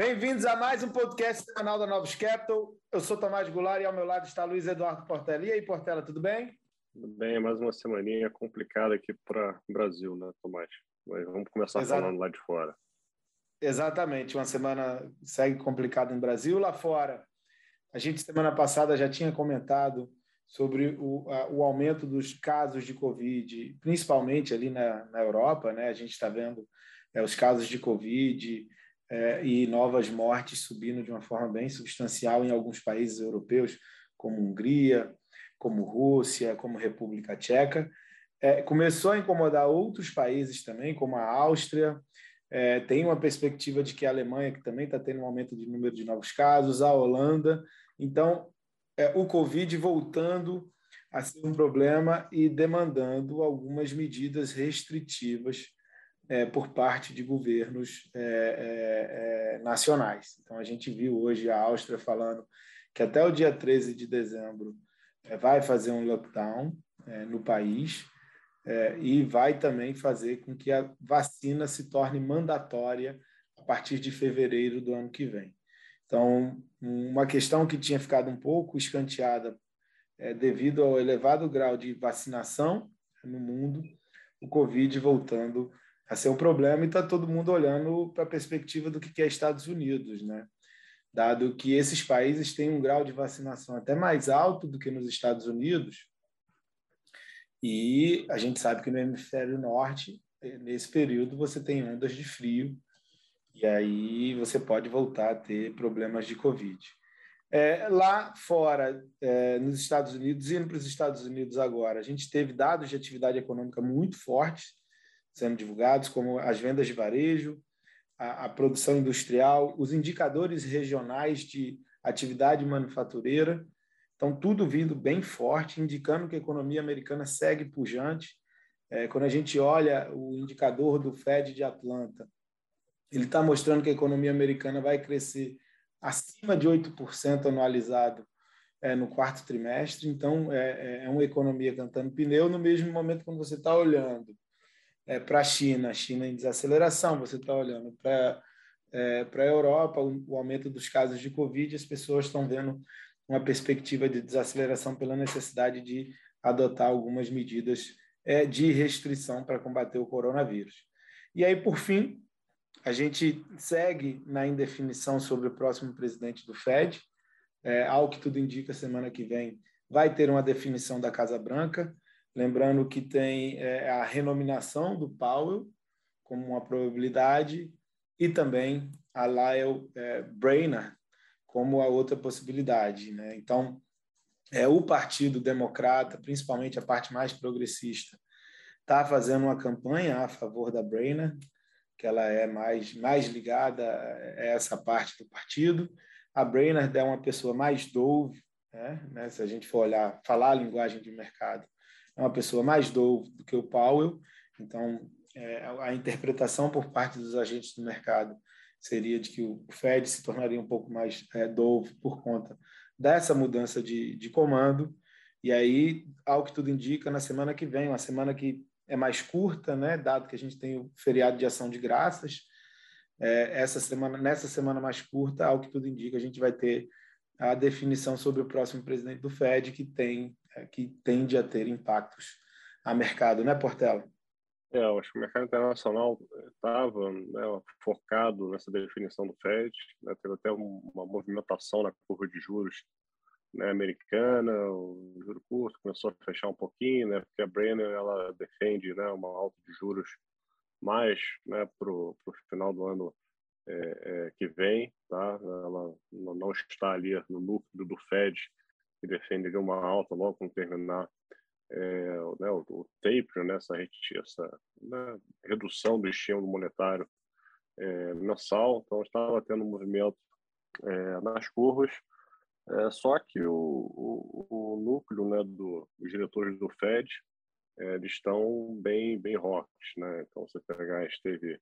Bem-vindos a mais um podcast do canal da Novos Capital. Eu sou Tomás Goulart e ao meu lado está Luiz Eduardo Portela. E aí, Portela, tudo bem? Tudo bem, mais uma semaninha complicada aqui para o Brasil, né, Tomás? Mas vamos começar Exato. falando lá de fora. Exatamente, uma semana segue complicada no Brasil. Lá fora, a gente semana passada já tinha comentado sobre o, a, o aumento dos casos de Covid, principalmente ali na, na Europa, né? A gente está vendo é, os casos de Covid é, e novas mortes subindo de uma forma bem substancial em alguns países europeus, como Hungria, como Rússia, como República Tcheca. É, começou a incomodar outros países também, como a Áustria. É, tem uma perspectiva de que a Alemanha, que também está tendo um aumento de número de novos casos, a Holanda. Então, é, o Covid voltando a ser um problema e demandando algumas medidas restritivas é, por parte de governos é, é, é, nacionais. Então, a gente viu hoje a Áustria falando que até o dia 13 de dezembro é, vai fazer um lockdown é, no país e vai também fazer com que a vacina se torne mandatória a partir de fevereiro do ano que vem. Então, uma questão que tinha ficado um pouco escanteada devido ao elevado grau de vacinação no mundo, o Covid voltando a ser um problema e está todo mundo olhando para a perspectiva do que é Estados Unidos, né? Dado que esses países têm um grau de vacinação até mais alto do que nos Estados Unidos, e a gente sabe que no hemisfério norte, nesse período, você tem ondas de frio, e aí você pode voltar a ter problemas de Covid. É, lá fora, é, nos Estados Unidos, indo para os Estados Unidos agora, a gente teve dados de atividade econômica muito fortes, sendo divulgados, como as vendas de varejo, a, a produção industrial, os indicadores regionais de atividade manufatureira. Então, tudo vindo bem forte, indicando que a economia americana segue pujante. É, quando a gente olha o indicador do Fed de Atlanta, ele está mostrando que a economia americana vai crescer acima de 8% anualizado é, no quarto trimestre. Então, é, é, uma economia cantando pneu no mesmo momento quando você está olhando é, para a China, China em desaceleração, você está olhando para é, para a Europa, o, o, aumento dos casos de Covid, as pessoas estão vendo uma perspectiva de desaceleração pela necessidade de adotar algumas medidas é, de restrição para combater o coronavírus. E aí, por fim, a gente segue na indefinição sobre o próximo presidente do Fed. É, ao que tudo indica, semana que vem vai ter uma definição da Casa Branca. Lembrando que tem é, a renominação do Powell como uma probabilidade e também a Lyle é, Brainerd como a outra possibilidade. Né? Então, é o Partido Democrata, principalmente a parte mais progressista, está fazendo uma campanha a favor da Brainerd, que ela é mais, mais ligada a essa parte do partido. A Brainerd é uma pessoa mais dove, né? né? se a gente for olhar, falar a linguagem de mercado, é uma pessoa mais dove do que o Powell, então é, a interpretação por parte dos agentes do mercado seria de que o Fed se tornaria um pouco mais é, por conta dessa mudança de, de comando. E aí, ao que tudo indica, na semana que vem, uma semana que é mais curta, né, dado que a gente tem o feriado de ação de graças, é, essa semana, nessa semana mais curta, ao que tudo indica, a gente vai ter a definição sobre o próximo presidente do Fed, que tem que tende a ter impactos a mercado, né, Portela? É, eu acho que o mercado internacional estava né, focado nessa definição do Fed, né, teve até uma movimentação na curva de juros né, americana, o juro curto começou a fechar um pouquinho, né, porque a Brenner ela defende né, uma alta de juros mais né, para o final do ano é, é, que vem, tá? Ela não está ali no núcleo do Fed que defende uma alta logo quando terminar é, né, o, o taper, né, essa, essa né, redução do estímulo monetário é, mensal. Então, estava tendo um movimento é, nas curvas, é, só que o, o, o núcleo né, do, dos diretores do Fed é, eles estão bem, bem rocks. Né? Então, você pegar, esteve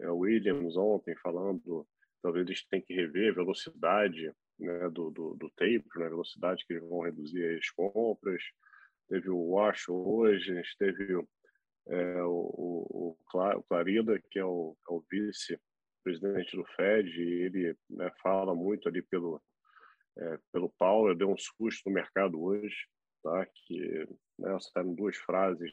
é, Williams ontem falando talvez eles tenham que rever velocidade né, do, do, do tape, né, velocidade que eles vão reduzir as compras. Teve o Wash hoje, a gente teve é, o, o, o Clarida, que é o, é o vice presidente do Fed, e ele né, fala muito ali pelo, é, pelo Paulo, deu um susto no mercado hoje, tá? que né, saíram duas frases,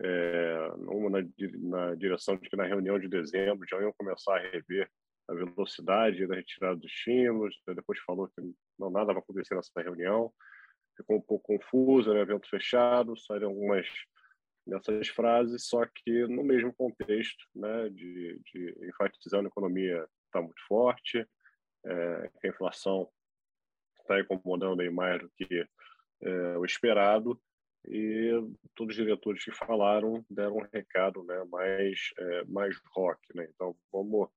é, uma na, na, direção de que na reunião de dezembro já iam começar a rever a velocidade da retirada dos estímulos, depois falou que não nada vai acontecer nessa reunião, ficou um pouco confuso, né, evento fechado, saíram algumas nessas frases, só que no mesmo contexto, né, de, de enfatizando a economia está muito forte, é, a inflação está incomodando aí mais do que é, o esperado, e todos os diretores que falaram deram um recado né, mais, é, mais rock. Né? Então, vamos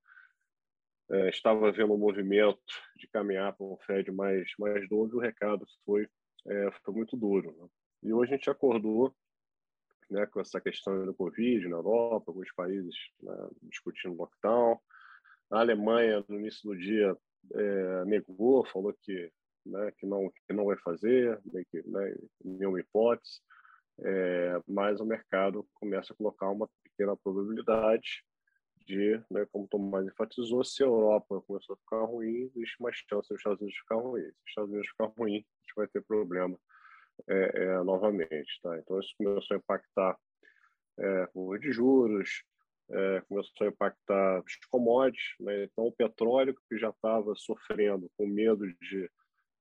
é, estava vendo um movimento de caminhar para um Fed mais, mais duro, o recado foi, é, foi muito duro. Né? E hoje a gente acordou né, com essa questão do Covid na Europa, alguns países né, discutindo lockdown. A Alemanha, no início do dia, é, negou, falou que, né, que, não, que não vai fazer, que, né, nenhuma hipótese, mas o mercado começa a colocar uma pequena probabilidade de, né, como Tomás enfatizou, se a Europa começou a ficar ruim, existe mais chance dos Estados Unidos ficar ruim. Se os Estados Unidos ficar ruim, a gente vai ter problema é, é, novamente. Tá? Então, isso começou a impactar é, o de juros, é, começou a impactar os commodities. Né? Então, o petróleo, que já estava sofrendo com medo de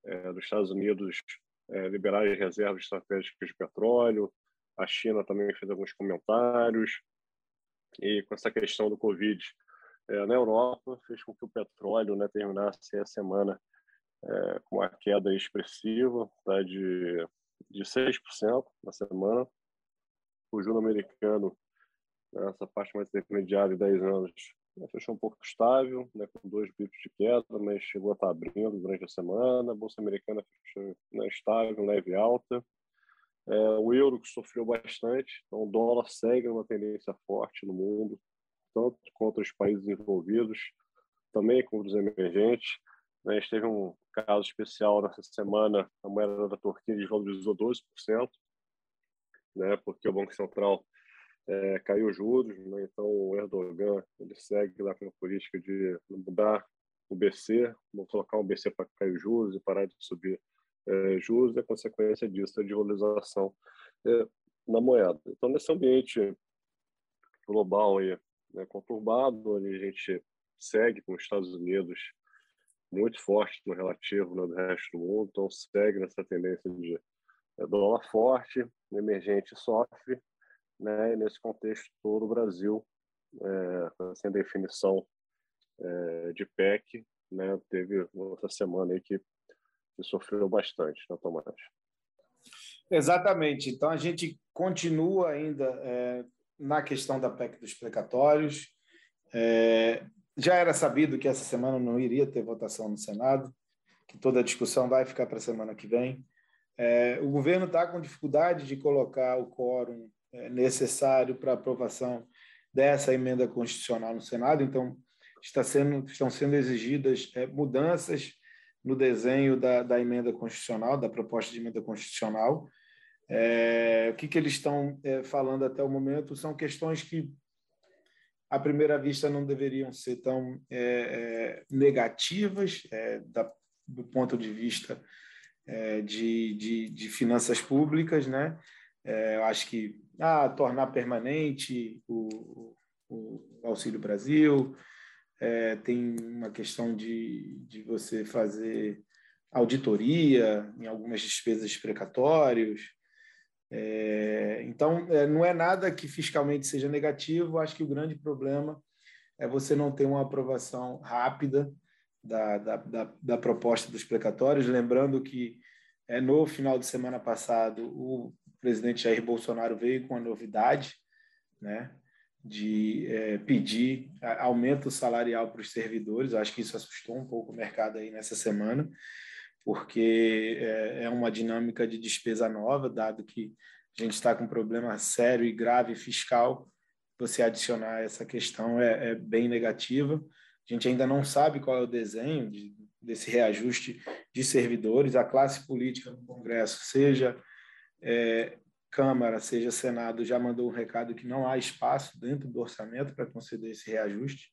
é, dos Estados Unidos é, liberar as reservas estratégicas de petróleo, a China também fez alguns comentários, e com essa questão do Covid é, na Europa, fez com que o petróleo né, terminasse a semana é, com uma queda expressiva tá, de, de 6% na semana. O juro americano, nessa parte mais intermediária de 10 anos, né, fechou um pouco estável, né, com dois bips de queda, mas chegou a estar abrindo durante a semana. A Bolsa Americana fechou né, estável, leve alta. É, o euro que sofreu bastante, então o dólar segue uma tendência forte no mundo, tanto contra os países envolvidos, também contra os emergentes. Né? A gente teve um caso especial nessa semana, a moeda da Turquia desvalorizou 12%, né? porque o Banco Central é, caiu juros, né? então o Erdogan ele segue lá com a política de mudar o BC, colocar um BC para cair juros e parar de subir é, juros é consequência disso, a desvalorização é, na moeda. Então, nesse ambiente global aí, né, conturbado, onde a gente segue com os Estados Unidos muito forte no relativo né, do resto do mundo, então segue nessa tendência de é, dólar forte, emergente sofre, né, e nesse contexto todo o Brasil, é, sem definição é, de PEC, né, teve essa semana aí que que sofreu bastante, né, Tomás? Exatamente. Então, a gente continua ainda é, na questão da PEC dos precatórios. É, já era sabido que essa semana não iria ter votação no Senado, que toda a discussão vai ficar para a semana que vem. É, o governo está com dificuldade de colocar o quórum é, necessário para aprovação dessa emenda constitucional no Senado, então está sendo, estão sendo exigidas é, mudanças no desenho da, da emenda constitucional, da proposta de emenda constitucional. É, o que, que eles estão é, falando até o momento são questões que, à primeira vista, não deveriam ser tão é, é negativas é, da, do ponto de vista é, de, de, de, finanças públicas. Né? eu acho que ah, tornar permanente o, o Auxílio Brasil, é, tem uma questão de, de você fazer auditoria em algumas despesas precatórios. É, então, é, não é nada que fiscalmente seja negativo, acho que o grande problema é você não ter uma aprovação rápida da, da, da, da proposta dos precatórios. Lembrando que é, no final de semana passado, o presidente Jair Bolsonaro veio com a novidade, né? De é, pedir aumento salarial para os servidores. Eu acho que isso assustou um pouco o mercado aí nessa semana, porque é, é uma dinâmica de despesa nova, dado que a gente está com um problema sério e grave fiscal. Você adicionar essa questão é, é bem negativa. A gente ainda não sabe qual é o desenho de, desse reajuste de servidores. A classe política no Congresso, seja é, Câmara, seja Senado, já mandou um recado que não há espaço dentro do orçamento para conceder esse reajuste.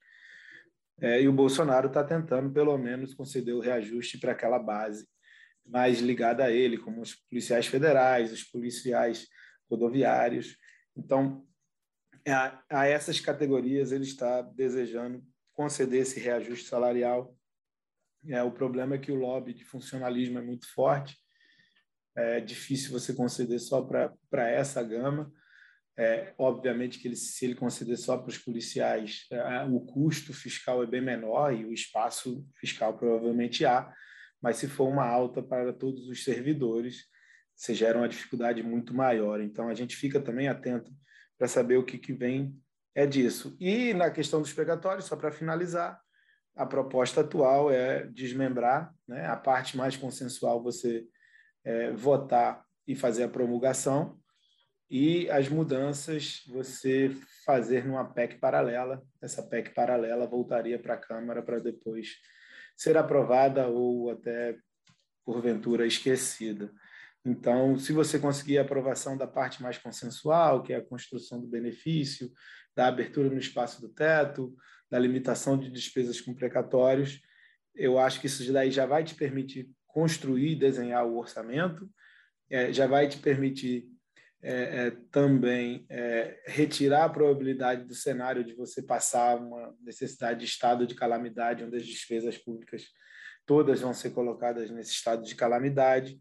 É, e o Bolsonaro está tentando, pelo menos, conceder o reajuste para aquela base mais ligada a ele, como os policiais federais, os policiais rodoviários. Então, a, a essas categorias ele está desejando conceder esse reajuste salarial. É, o problema é que o lobby de funcionalismo é muito forte, é difícil você conceder só para essa gama. É, obviamente que ele, se ele conceder só para os policiais, é, o custo fiscal é bem menor e o espaço fiscal provavelmente há, mas se for uma alta para todos os servidores, você gera uma dificuldade muito maior. Então, a gente fica também atento para saber o que, que vem é disso. E na questão dos pregatórios, só para finalizar, a proposta atual é desmembrar né, a parte mais consensual, você é, votar e fazer a promulgação, e as mudanças você fazer numa PEC paralela. Essa PEC paralela voltaria para a Câmara para depois ser aprovada ou até, porventura, esquecida. Então, se você conseguir a aprovação da parte mais consensual, que é a construção do benefício, da abertura no espaço do teto, da limitação de despesas com precatórios, eu acho que isso daí já vai te permitir construir e desenhar o orçamento, é, já vai te permitir é, é, também é, retirar a probabilidade do cenário de você passar uma necessidade de estado de calamidade, onde as despesas públicas todas vão ser colocadas nesse estado de calamidade,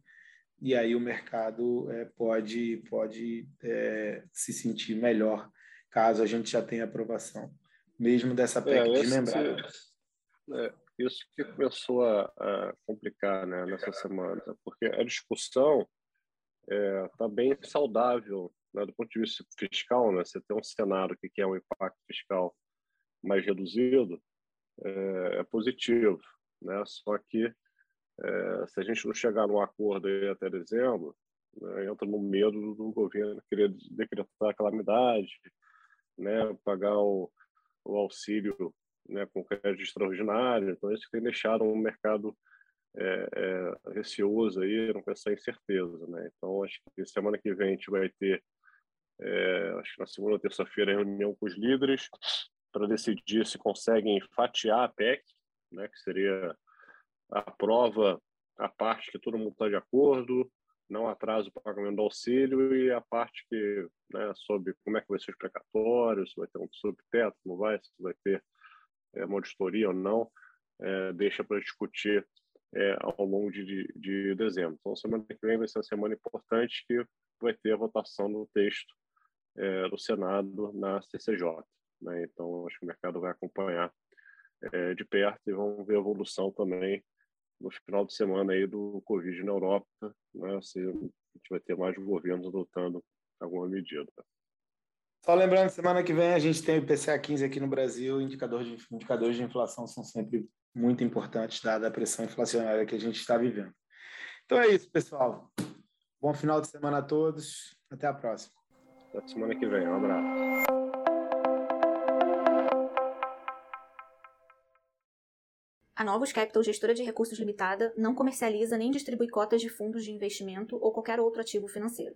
e aí o mercado é, pode, pode é, se sentir melhor caso a gente já tenha aprovação, mesmo dessa PEC é, desmembrada. É, isso que começou a, a complicar né, nessa semana, porque a discussão está é, tá bem saudável né, do ponto de vista fiscal, né? Você tem um cenário que quer um impacto fiscal mais reduzido, é, é positivo, né? Só que é, se a gente não chegar num acordo até dezembro, né, entra no medo do governo querer decretar a calamidade, né? Pagar o, o auxílio né, com crédito extraordinário. Então, isso tem deixado um mercado é, é, receoso aí, não com essa incerteza, né? Então acho que semana que vem a gente vai ter, é, acho que na segunda ou terça-feira reunião com os líderes para decidir se conseguem fatiar a PEC, né? Que seria a prova a parte que todo mundo está de acordo, não atrasa o pagamento do auxílio e a parte que, né, sobre como é que vai ser os precatórios, se vai ter um subteto, não vai, se vai ter é, uma auditoria ou não, é, deixa para discutir é, ao longo de, de, de, dezembro. Então, semana que vem vai ser uma semana importante que vai ter a votação do texto é, do Senado na CCJ. Né? Então, acho que o mercado vai acompanhar é, de perto e vamos ver a evolução também no final de semana aí do Covid na Europa, né? se a gente vai ter mais governos adotando alguma medida. Só lembrando, semana que vem a gente tem o IPCA 15 aqui no Brasil, indicador de, indicadores de inflação são sempre muito importantes, dada a pressão inflacionária que a gente está vivendo. Então é isso, pessoal. Bom final de semana a todos. Até a próxima. Até semana que vem. Um abraço. A Novos Capital, gestora de recursos limitada, não comercializa nem distribui cotas de fundos de investimento ou qualquer outro ativo financeiro.